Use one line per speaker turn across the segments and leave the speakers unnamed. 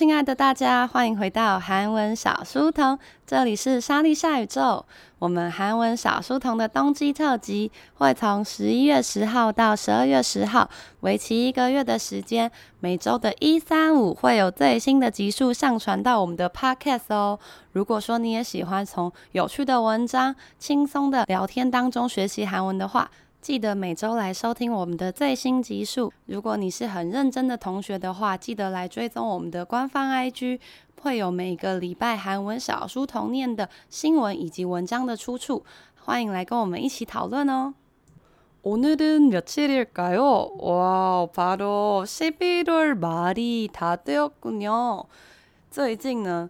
亲爱的大家，欢迎回到韩文小书童，这里是莎莉夏宇宙。我们韩文小书童的冬季特辑会从十一月十号到十二月十号，为期一个月的时间，每周的一、三、五会有最新的集数上传到我们的 Podcast 哦。如果说你也喜欢从有趣的文章、轻松的聊天当中学习韩文的话，记得每周来收听我们的最新集数。如果你是很认真的同学的话，记得来追踪我们的官方 IG，会有每个礼拜韩文小书童念的新闻以及文章的出处。欢迎来跟我们一起讨论哦。오늘은며칠일까요？哇，바로11월 말이 다 되었군요。最近呢，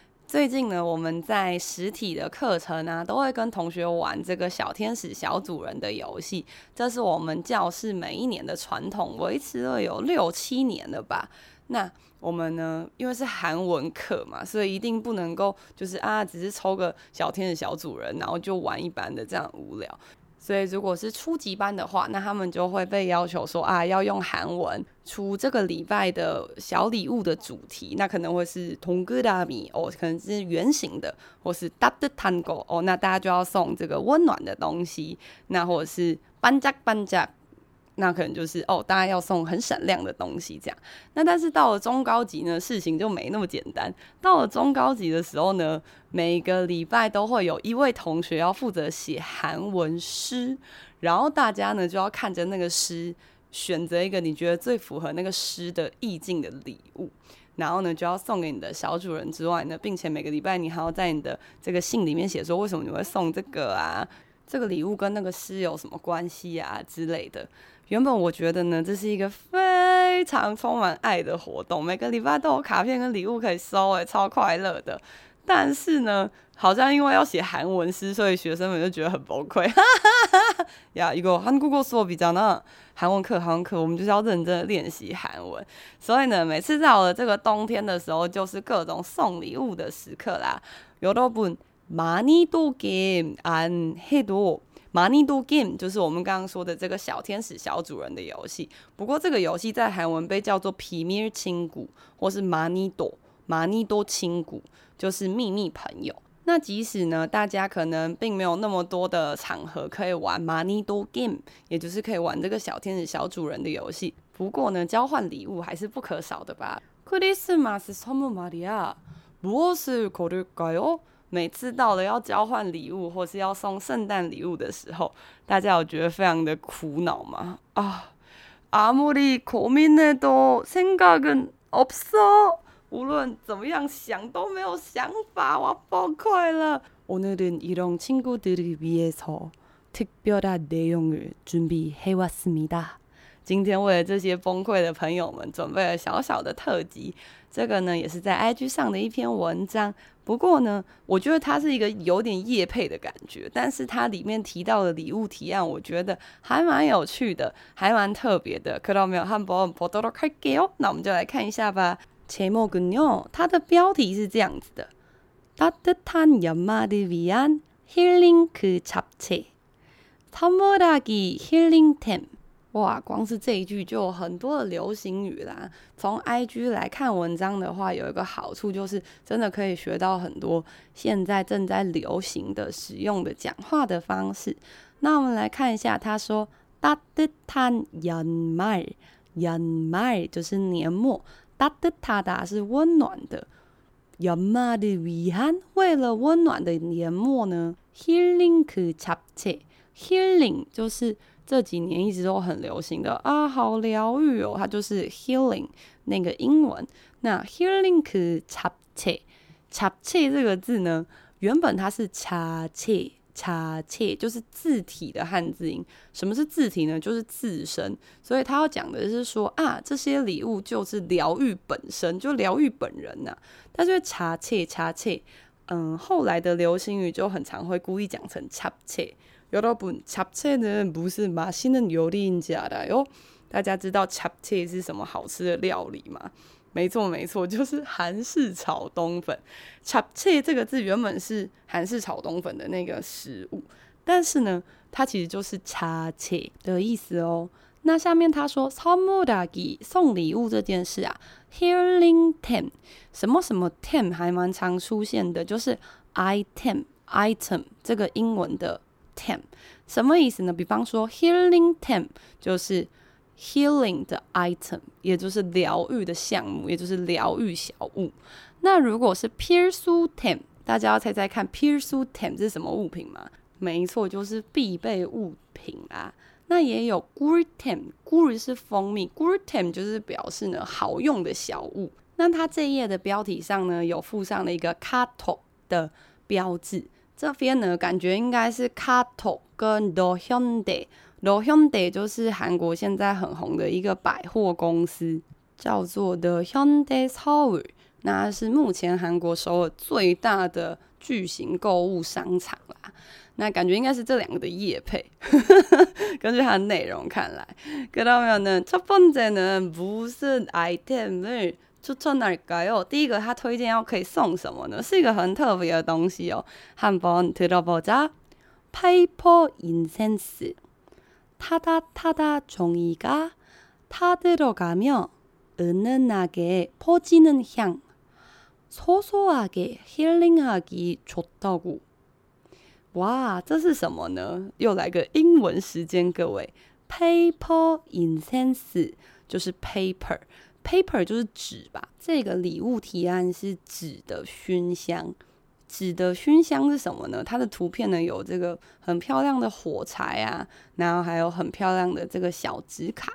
最近呢，我们在实体的课程啊，都会跟同学玩这个小天使小主人的游戏。这是我们教室每一年的传统，维持了有六七年了吧。那我们呢，因为是韩文课嘛，所以一定不能够就是啊，只是抽个小天使小主人，然后就玩一般的这样无聊。所以如果是初级班的话那他们就会被要求说啊要用韩文出这个礼拜的小礼物的主题。那可能会是同哥大米哦可能是圆形的或是搭的糖果哦那大家就要送这个温暖的东西。那或者是班家班家那可能就是哦，大家要送很闪亮的东西这样。那但是到了中高级呢，事情就没那么简单。到了中高级的时候呢，每个礼拜都会有一位同学要负责写韩文诗，然后大家呢就要看着那个诗，选择一个你觉得最符合那个诗的意境的礼物，然后呢就要送给你的小主人之外呢，并且每个礼拜你还要在你的这个信里面写说为什么你会送这个啊，这个礼物跟那个诗有什么关系啊之类的。原本我觉得呢，这是一个非常充满爱的活动，每个礼拜都有卡片跟礼物可以收、欸，诶，超快乐的。但是呢，好像因为要写韩文诗，所以学生们就觉得很崩溃。哈哈哈呀，一个韩国说比较那韩文课，韩文课，我们就是要认真练习韩文。所以呢，每次到了这个冬天的时候，就是各种送礼物的时刻啦。有都不많이도게임안해도 많이도 게임就是我们刚刚说的这个小天使小主人的游戏。不过这个游戏在韩文被叫做비밀친구，或是많이도 많이도 친구，就是秘密朋友。那即使呢，大家可能并没有那么多的场合可以玩많이도 게임，也就是可以玩这个小天使小主人的游戏。不过呢，交换礼物还是不可少的吧。크리스마스선물말이야무엇을고를까요？ 每次到了要交换礼物或是要送圣诞礼物的时候，大家有觉得非常的苦恼吗？啊，아무리고민해도생각은없어。无论怎么样想都没有想法，我要崩溃了。오늘은이런친구들을위해서특별한내용을준비해왔습니다。今天为了这些崩溃的朋友们准备了小小的特辑。 这个呢，也是在 IG 上的一篇文章。不过呢，我觉得它是一个有点业配的感觉，但是它里面提到的礼物提案，我觉得还蛮有趣的，还蛮特别的。看到没有？한번보도록할게요。那我们就来看一下吧。제목은요，它的标题是这样子的：따뜻한연말을위한힐링크잡채선물하기힐링템 哇，光是这一句就有很多的流行语啦。从 IG 来看文章的话，有一个好处就是真的可以学到很多现在正在流行的使用的讲话的方式。那我们来看一下，他说따뜻한연말，연말就是年末，따뜻하다是温暖的，연말을위한为了温暖的年末呢，힐링크잡채 healing 就是。 这几年一直都很流行的啊，好疗愈哦，它就是 healing 那个英文。那 healing 可插切插切这个字呢，原本它是插切插切，就是字体的汉字音。什么是字体呢？就是自身。所以他要讲的是说啊，这些礼物就是疗愈本身，就疗愈本人呐、啊。但是插切插切。嗯，后来的流行语就很常会故意讲成잡 채。 여러분잡채는무슨맛있는요리인지알아요？大家知道잡채是什么好吃的料理吗？没错，没错，就是韩式炒冬粉。잡채这个字原本是韩式炒冬粉的那个食物，但是呢，它其实就是차채的意思哦。那下面他说선물하기送礼物这件事啊，healing 템什么什么 템还蛮常出现的，就是 item item 这个英文的 temp 什么意思呢？比方说 healing temp 就是 healing 的 item 也就是疗愈的项目也就是疗愈小物。那如果是 peer temp 大家要猜猜看，peer temp 是什么物品吗？没错就是必备物品啦那也有 guru temp guru 是蜂蜜 guru temp 就是表示呢好用的小物。那它这一页的标题上呢有附上了一个 kato 的标志。这边呢感觉应该是 카톡 跟 The Hyundai，The Hyundai 就是韩国现在很红的一个百货公司，叫做 The Hyundai Seoul，那是目前韩国首尔最大的巨型购物商场啦。那感觉应该是这两个的业配，根据它的内容看来。그러면은첫번째는무슨아이템을 추천할까요？第一个，他推荐要可以送什么呢？是一个很特别的东西哦。한번들어보자 paper incense，타다타다종이가타들어가며은은하게퍼지는향소소하게힐링하기좋다고哇，这是什么呢？又来个英文时间，各位。Paper incense 就是 paper 就是纸吧？这个礼物提案是纸的熏香。纸的熏香是什么呢？它的图片呢有这个很漂亮的火柴啊，然后还有很漂亮的这个小纸卡。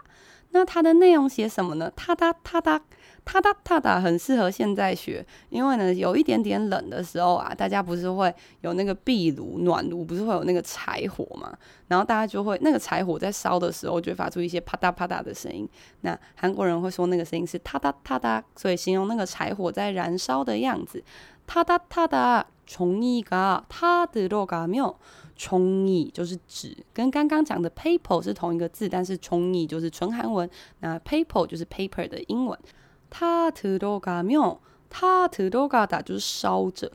那它的内容写什么呢？哒哒哒哒。哒哒哒哒很适合现在学，因为呢有一点点冷的时候啊，大家不是会有那个壁炉暖炉，不是会有那个柴火嘛？然后大家就会那个柴火在烧的时候，就会发出一些啪嗒啪嗒的声音。那韩国人会说那个声音是哒哒哒哒，所以形容那个柴火在燃烧的样子。哒哒哒哒，종이가타들어가며종이就是纸，跟刚刚讲的 paper 是同一个字，但是종이就是纯韩文，那 paper 就是 paper 的英文。 他들어가며타들어가다就是烧着，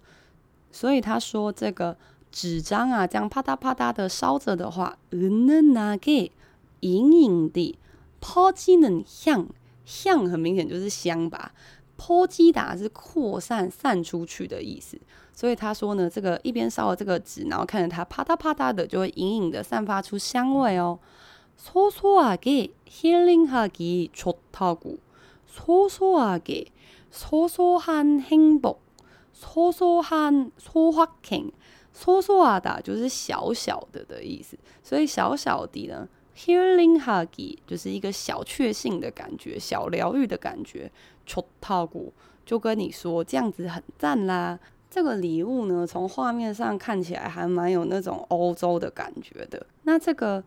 所以他说这个纸张啊，这样啪嗒啪嗒的烧着的话，은은하게隐隐的퍼지는 향，향很明显就是香吧，퍼지다是扩散散出去的意思，所以他说呢，这个一边烧了这个纸，然后看着它啪嗒啪嗒的，就会隐隐的散发出香味哦。소소하게힐링하기좋다고 소소하게，소소한 행복，소소한 소확행，소소하다就是小小的的意思，所以小小的呢，healing huggy 就是一个小确幸的感觉，小疗愈的感觉，좋다고就跟你说这样子很赞啦。这个礼物呢，从画面上看起来还蛮有那种欧洲的感觉的。那这个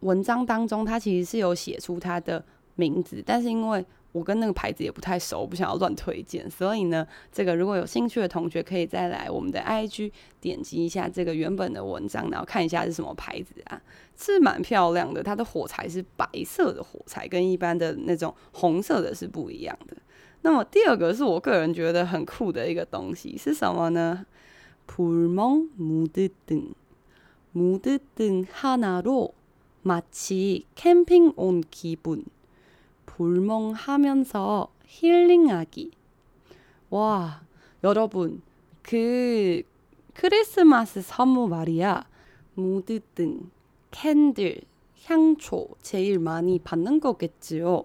文章当中，它其实是有写出它的名字，但是因为 我跟那个牌子也不太熟，不想要乱推荐，所以呢，这个如果有兴趣的同学可以再来我们的 IG 点击一下这个原本的文章，然后看一下是什么牌子啊，是蛮漂亮的。它的火柴是白色的火柴，跟一般的那种红色的是不一样的。那么第二个是我个人觉得很酷的一个东西是什么呢？불멍무드등무드등하나로마치캠핑온기분 불멍하면서 힐링하기. 와, 여러분, 그 크리스마스 선물 말이야. 무드 등 캔들, 향초 제일 많이 받는 거겠지요.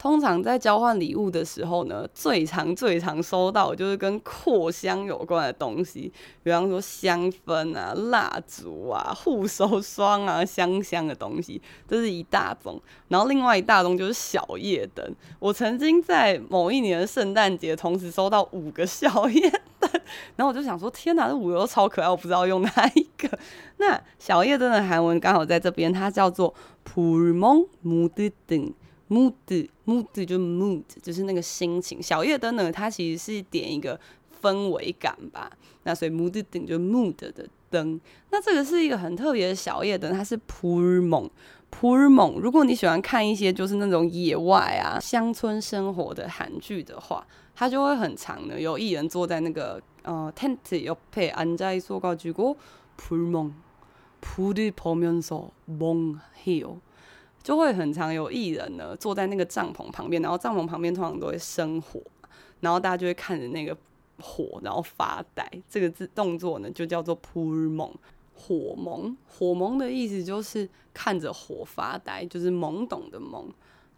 通常在交换礼物的时候呢最常最常收到就是跟扩香有关的东西比方说香氛啊蜡烛啊护手霜啊香香的东西这是一大宗。然后另外一大宗就是小夜灯。我曾经在某一年圣诞节同时收到五个小夜灯然后我就想说天哪这五个都超可爱我不知道用哪一个。那小夜灯的韩文刚好在这边它叫做普蒙母丁丁 mood mood 就是 mood，就是那个心情。小夜灯呢，它其实是点一个 氛围感吧。那所以 mood 灯就 mood 的灯。那这个是一个很特别的小夜灯，它是 풀몽 풀몽。如果你喜欢看一些就是那种野外啊乡村生活的韩剧的话，它就会很长的，有艺人坐在那个呃 tent 옆에앉아있어가지고 풀몽 풀을 보면서 멍해요。 就会很常有艺人呢坐在那个帐篷旁边然后帐篷旁边通常都会生火然后大家就会看着那个火然后发呆这个字动作呢就叫做扑日梦火萌火萌的意思就是看着火发呆就是懵懂的懵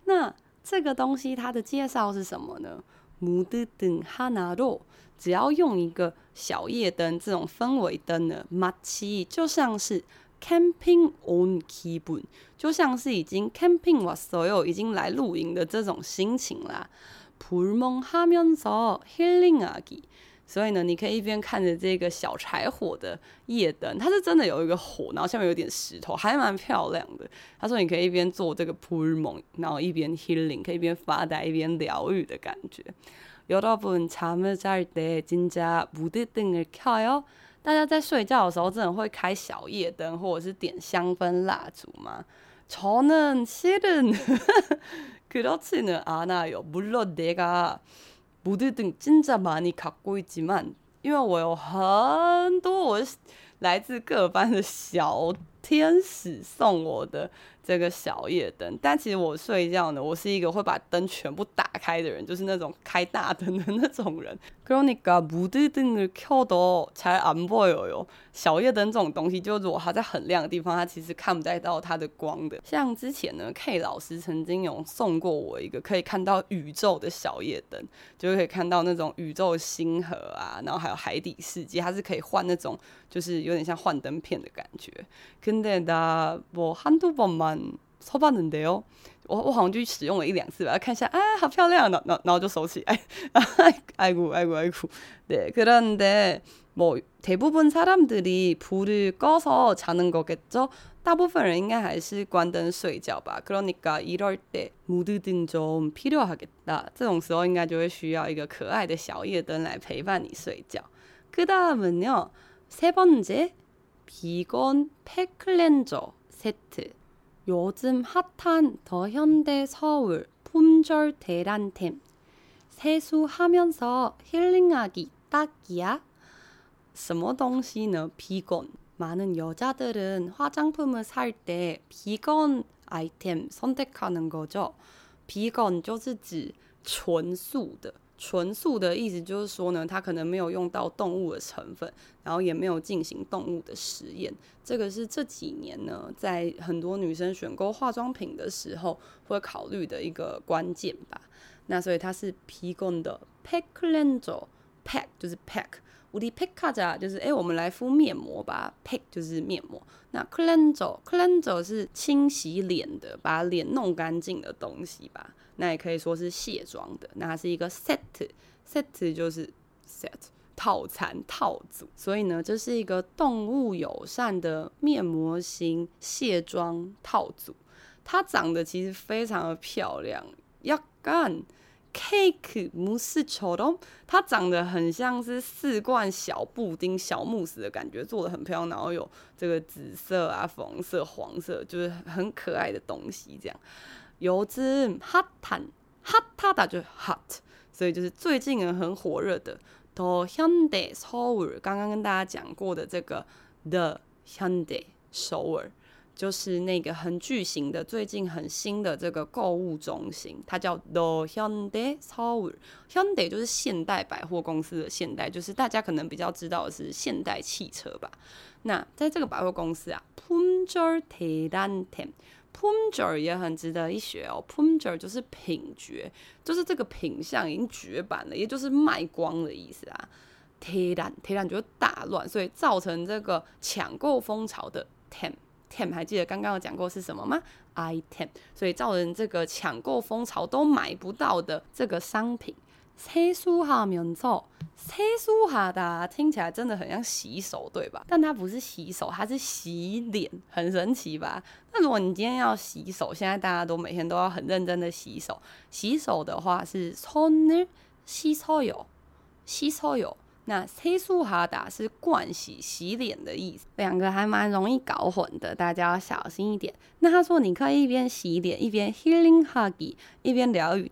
那这个东西它的介绍是什么呢？木的等哈拿肉只要用一个小夜灯这种氛围灯呢马奇就像是 camping on 기분，就像是已经 camping 哇，所有已经来露营的这种心情啦。불멍하면서힐링하기，所以呢，你可以一边看着这个小柴火的夜灯，它是真的有一个火，然后下面有点石头，还蛮漂亮的。他说你可以一边做这个불멍，然后一边 healing，可以一边发呆一边疗愈的感觉。여러분잠을잘때진짜무드등을켜요？ 大家在睡觉的时候，真的会开小夜灯或者是点香氛蜡烛吗？저는실은그렇지는않아요물론내가무드등진짜많이갖고있지만因为我有很多我来自各班的小天使送我的。这个小夜灯，但其实我睡觉呢，我是一个会把灯全部打开的人，就是那种开大灯的那种人。 그러니까무드등을켜도잘안보여요。小夜灯这种东西，就如果它在很亮的地方，它其实看不太到它的光的。像之前呢，K 老师曾经有送过我一个可以看到宇宙的小夜灯，就可以看到那种宇宙星河啊，然后还有海底世界，它是可以换那种，就是有点像幻灯片的感觉。근데나뭐한두번만嗯，超棒的哟！ 我我好像就使用了一两次吧，看一下，啊，好漂亮，然后然后就收起来，哎呦哎呦哎呦，对，그런데뭐대부분사람들이불을꺼서자는거겠죠？大部分人应该还是关灯睡觉吧。그러니까이럴때무드등좀필요하겠다。这种时候应该就会需要一个可爱的小夜灯来陪伴你睡觉。그다음은요세번째비건 팩클렌저 세트 요즘 핫한 더현대 서울 품절 대란템 세수하면서 힐링하기 딱이야? 什么东西呢? 비건 많은 여자들은 화장품을 살 때 비건 아이템 선택하는 거죠. 비건 就是指纯素的。 纯素的意思就是说呢它可能没有用到动物的成分然后也没有进行动物的实验。这个是这几年呢在很多女生选购化妆品的时候会考虑的一个关键吧。那所以它是提供的 p a c k l e n z o p a c k 就是 pack 我的 pickarda 就是诶我们来敷面膜吧。Pick 就是面膜。那 cleanse cleanse 是清洗脸的把脸弄干净的东西吧。那也可以说是卸妆的，那它是一个 set set 就是 set 套餐套组，所以呢，这是一个动物友善的面膜型卸妆套组。它长得其实非常的漂亮，要干 cake 不斯丑的，它长得很像是四罐小布丁、小慕斯的感觉，做的很漂亮，然后有这个紫色啊、粉色、黄色，就是很可爱的东西这样。요즘핫한핫하다就 hot，所以就是最近很火热的더현대서울，刚刚跟大家讲过的这个 The Hyundai 首尔，就是那个很巨型的、最近很新的这个购物中心，它叫 The Hyundai 首尔。Hyundai 就是现代百货公司的现代，就是大家可能比较知道的是现代汽车吧。那在这个百货公司啊，품절대란템 품 Pumjer 也很值得一学哦。Pumjer 就是品爵，就是这个品相已经绝版了，也就是卖光的意思啊。铁蛋，铁蛋就是大乱，所以造成这个抢购风潮的 tem tem，还记得刚刚有讲过是什么吗？item，所以造成这个抢购风潮都买不到的这个商品。세수하면서 세수하다听起来真的很像洗手，对吧？但它不是洗手，它是洗脸，很神奇吧？那如果你今天要洗手，现在大家都每天都要很认真的洗手。洗手的话是손을씻어요，洗手有。 那세수하다是盥洗、洗脸的意思，两个还蛮容易搞混的，大家要小心一点。那他说你可以一边洗脸一边힐링하기，一边疗愈。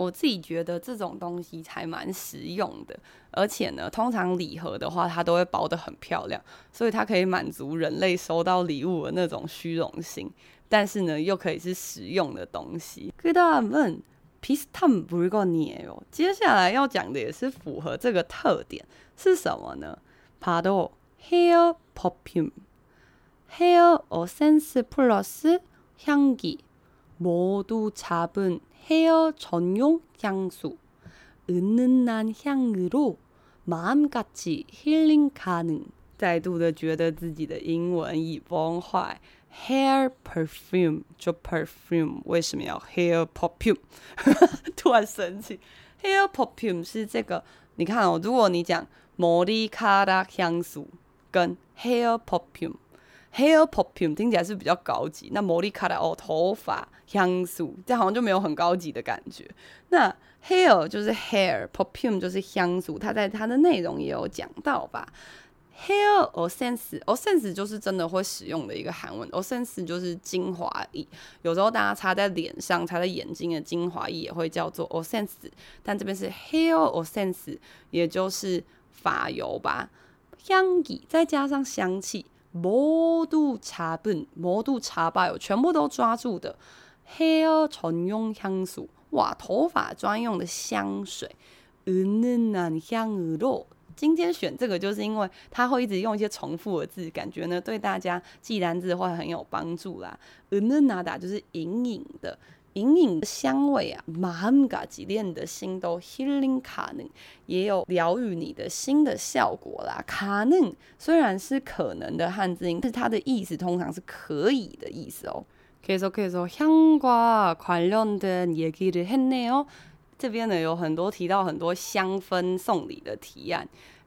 我自己觉得这种东西还蛮实用的，而且呢，通常礼盒的话，它都会包得很漂亮，所以它可以满足人类收到礼物的那种虚荣心，但是呢，又可以是实用的东西。그다음은비슷한물건이에요。接下来要讲的也是符合这个特点，是什么呢？바로 hair perfume，hair essence plus 향기모두잡은 헤어 전용 향수, 은은한 향으로 마음같이 힐링 가능。再度的觉得自己的英文已崩坏。Hair perfume 就 perfume，为什么要 hair perfume？突然生气。Hair perfume 是这个，你看哦，如果你讲머리카락 향수跟 hair perfume。 Hair perfume 听起来是比较高级，那摩利卡的哦，头发香素，这好像就没有很高级的感觉。那 hair 就是 hair perfume 就是香素，它在它的内容也有讲到吧？Hair or sense，or sense 就是真的会使用的一个韩文，or sense 就是精华液，有时候大家擦在脸上，擦在眼睛的精华液也会叫做 or sense，但这边是 hair or sense，也就是发油吧，香意再加上香气。모두잡은모두잡아요全部都抓住的。Hair 전용향수，哇，头发专用的香水。은은한향으로，今天选这个就是因为它会一直用一些重复的字，感觉呢对大家记单字会很有帮助啦。은은하다就是隐隐的。 隐隐的香味啊，마음까지你的心都 healing 가능，也有疗愈你的心的效果啦。가능虽然是可能的汉字音，但是它的意思通常是可以的意思哦。可以说可以说향과관련된얘기를했네요。这边呢有很多提到很多香氛送礼的提案。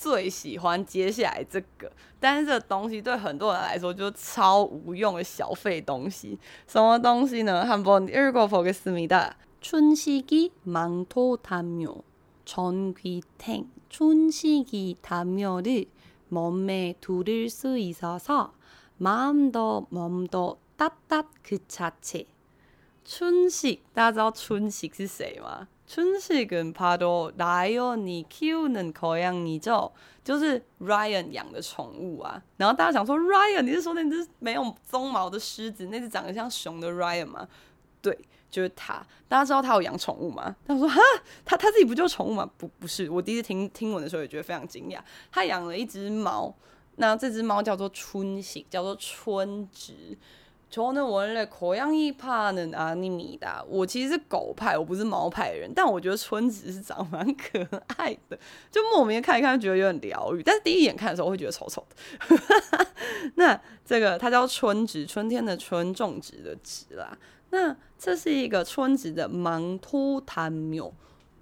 最喜欢接下来这个，但是这个东西对很多人来说就是超无用的小废东西。什么东西呢？한번읽어보겠습니다。춘식이망토담요전귀탱춘식이담요를몸에두를수있어서마음도몸도따뜻그자체 춘식大家知道春식是谁吗？春熙跟帕多莱恩尼 Q 能口样你就就是 Ryan 养的宠物啊，然后大家想说 Ryan 你是说那只没有鬃毛的狮子，那只长得像熊的 Ryan 吗？对，就是他。大家知道他有养宠物吗？他说哈，他他自己不就宠物吗？不不是，我第一次听听闻的时候也觉得非常惊讶。他养了一只猫，那这只猫叫做春熙，叫做春植。 저는원래고양이파는아닙니다。我其实是狗派，我不是猫派的人。但我觉得春植是长蛮可爱的，就莫名的看一看，觉得有点疗愈。但是第一眼看的时候，会觉得丑丑的。那这个它叫春植，春天的春，种植的植啦。那这是一个春植的망토담요，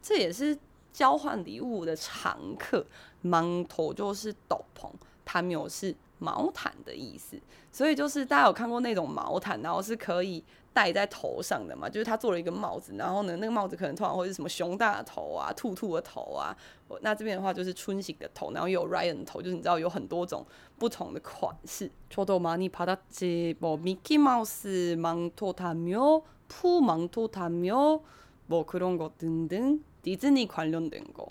这也是交换礼物的常客。망토就是斗篷，담요是。 毛毯的意思，所以就是大家有看过那种毛毯，然后是可以戴在头上的嘛？就是他做了一个帽子，然后呢，那个帽子可能通常会是什么熊大的头啊、兔兔的头啊。那这边的话就是春型的头，然后又有 Ryan 的头，就是你知道有很多种不同的款式。저도많이받았지뭐미키마우스망토담요푸망토담요뭐그런거등등 디즈니 관련된 거。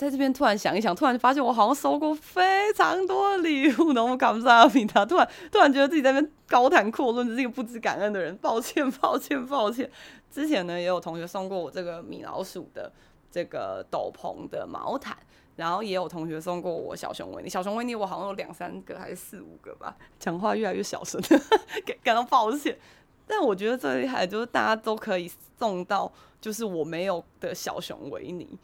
在这边突然想一想，突然发现我好像收过非常多的礼物，然后我感不上他，突然突然觉得自己在那边高谈阔论，是一个不知感恩的人。抱歉，抱歉，抱歉。之前呢，也有同学送过我这个米老鼠的这个斗篷的毛毯，然后也有同学送过我小熊维尼。小熊维尼我好像有两三个还是四五个吧，讲话越来越小声，感感到抱歉。但我觉得最厉害就是大家都可以送到，就是我没有的小熊维尼。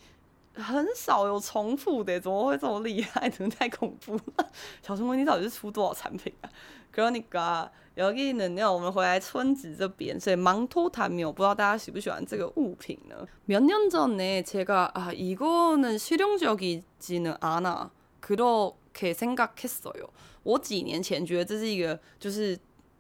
很少有重复的，怎么会这么厉害？真的太恐怖了！小熊维尼到底是出多少产品啊？그러니까여기는요，我们回来村子这边，所以망토탐묘，不知道大家喜不喜欢这个物品呢？몇년전에제가아이거는실용적이지는않아그렇게생각했어요。我几年前觉得这是一个就是。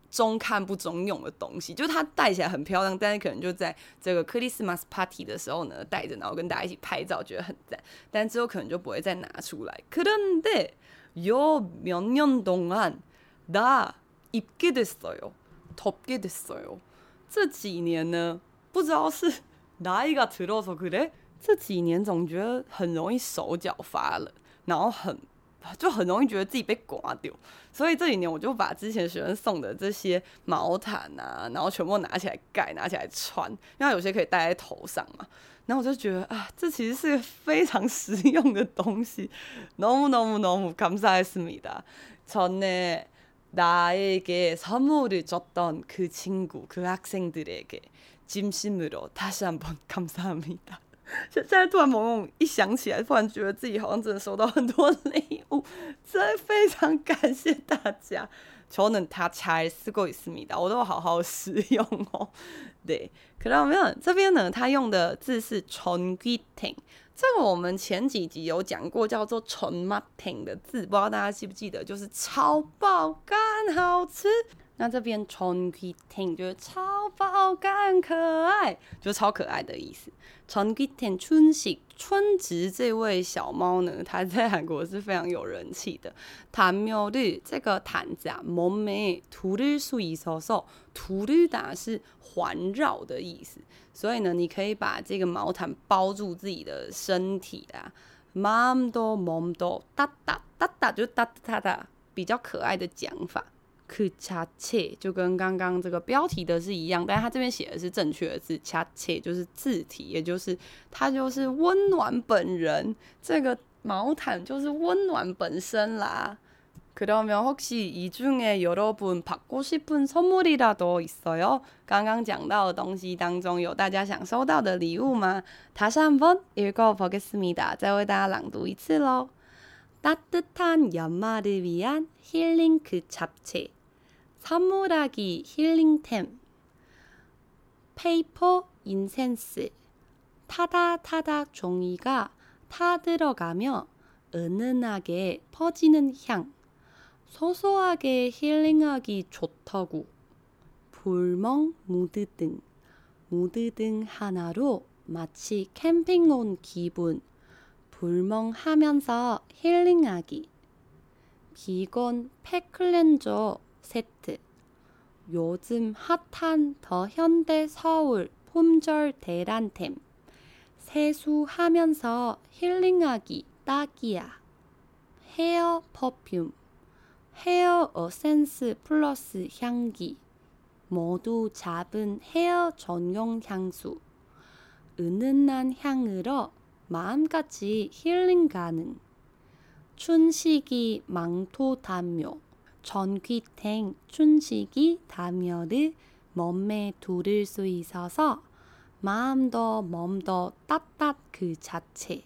中看不中用的东西，就是它戴起来很漂亮，但是可能就在这个 Christmas party 的时候呢，戴着，然后跟大家一起拍照，觉得很赞。但之后可能就不会再拿出来。그런데요몇년동안다입게됐어요덮게됐어요这几年呢，不知道是哪一个들어서그래？这几年总觉得很容易手脚发冷，然后很。 就很容易觉得自己被刮掉，所以这几年我就把之前学生送的这些毛毯啊，然后全部拿起来盖，拿起来穿，因为有些可以戴在头上嘛。然后我就觉得啊，这其实是个非常实用的东西。너무너무너무감사했습니다。전에나에게선물을줬던그친구그학생들에게진심으로다시한번감사합니다。 现现在突然懵懵一想起来，突然觉得自己好像真的收到很多礼物，真的非常感谢大家。求能他才试过一次米的，我都好好使用哦。对，可到没有这边呢？他用的字是纯귀탱，这个我们前几集有讲过，叫做纯맛탱的字，不知道大家记不记得？就是超爆肝好吃。 那这边春귀탱就是超爆肝可爱，就是超可爱的意思。春귀탱춘식春植这位小猫呢，它在韩国是非常有人气的。담요를这个毯子啊，몸에두를수있어서두르다是环绕的意思，所以呢，你可以把这个毛毯包住自己的身体啊。마음도몸도따따따따就是따뜻하다，比较可爱的讲法。 그恰切就跟刚刚这个标题的是一样，但是他这边写的是正确的字，恰切就是字体，也就是它就是温暖本人。这个毛毯就是温暖本身啦。그러면혹시이중에여러분받고싶은선물이라도있어요？刚刚讲到的东西当中有大家想收到的礼物吗？다시한번읽어보겠습니다。再为大家朗读一次喽。따뜻한연말을위한힐링그잡채 선물하기 힐링템. 페이퍼 인센스. 타닥타닥 종이가 타들어가며 은은하게 퍼지는 향. 소소하게 힐링하기 좋다고 불멍 무드등. 무드등 하나로 마치 캠핑 온 기분. 불멍하면서 힐링하기. 비건 팩클렌저 세트. 요즘 핫한 더 현대 서울 폼절 대란템. 세수하면서 힐링하기 딱이야. 헤어 퍼퓸 헤어 어센스 플러스 향기 모두 잡은 헤어 전용 향수. 은은한 향으로 마음까지 힐링 가능. 춘식이 망토 담요 전귀탱 춘식이 담요를 몸에 두를 수 있어서 마음도 몸도 따뜻 그 자체.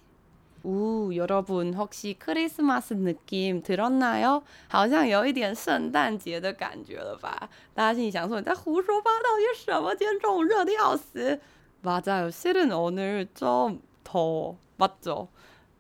우, 여러분 혹시 크리스마스 느낌 들었나요? 好像有一点圣诞节的感觉了吧？大家心里想说你在胡说八道些什么？今天中午热得要死。 맞아요. 실은 오늘 좀 더워. 맞죠?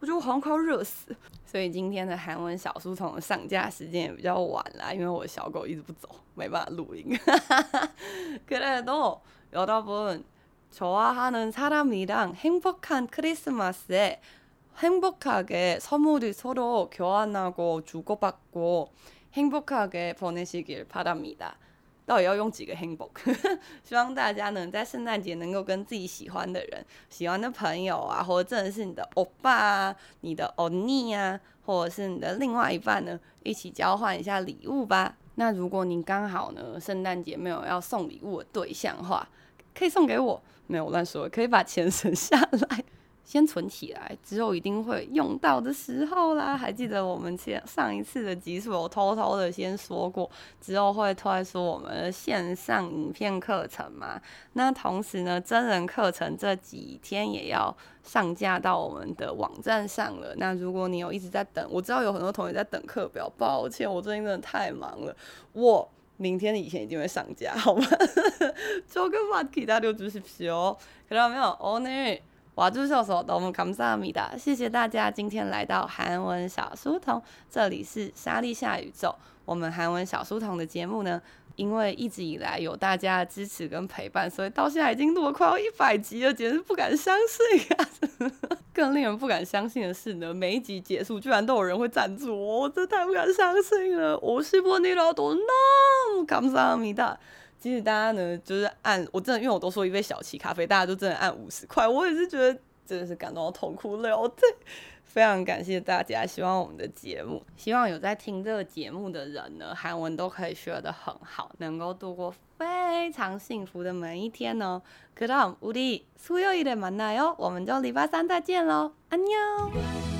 我觉得我好像快要热死。所以今天的韩文小书童的上架时间也比较晚啦，因为我的小狗一直不走，没办法录音。그래도여러분좋아하는사람이랑행복한크리스마스에 행복하게 선물을 서로 교환하고 주고받고 행복하게 보내시길 바랍니다. 到底要用几个 handbook？？希望大家呢在圣诞节能够跟自己喜欢的人、喜欢的朋友啊，或者真的是你的欧巴啊、你的欧尼啊，或者是你的另外一半呢，一起交换一下礼物吧。那如果您刚好呢圣诞节没有要送礼物的对象的话，可以送给我。没有，我乱说，可以把钱省下来。先存起来，之后一定会用到的时候啦。还记得我们前上一次的集数，我偷偷的先说过，之后会推出我们的线上影片课程嘛。那同时呢，真人课程这几天也要上架到我们的网站上了。那如果你有一直在等，我知道有很多同学在等课表，抱歉，我最近真的太忙了。我明天以前一定会上架，好吗？조금만기다려주십시오그러면오늘 哇，就是说说，多么感谢你的，谢谢大家今天来到韩文小书童，这里是莎莉夏宇宙。我们韩文小书童的节目呢，因为一直以来有大家的支持跟陪伴，所以到现在已经录了快要一百集了，简直不敢相信啊！更令人不敢相信的是呢，每一集结束居然都有人会赞助我，我真太不敢相信了。我是波尼拉多，那么感谢你的。其实大家呢，就是按我真的，因为我都说一杯小七咖啡，大家都真的按五十块，我也是觉得真的是感动到痛哭流涕。非常感谢大家喜欢我们的节目，希望有在听这个节目的人呢，韩文都可以学得很好，能够度过非常幸福的每一天哦。그럼우리수요일에만나요，我们就礼拜三再见喽，安妞。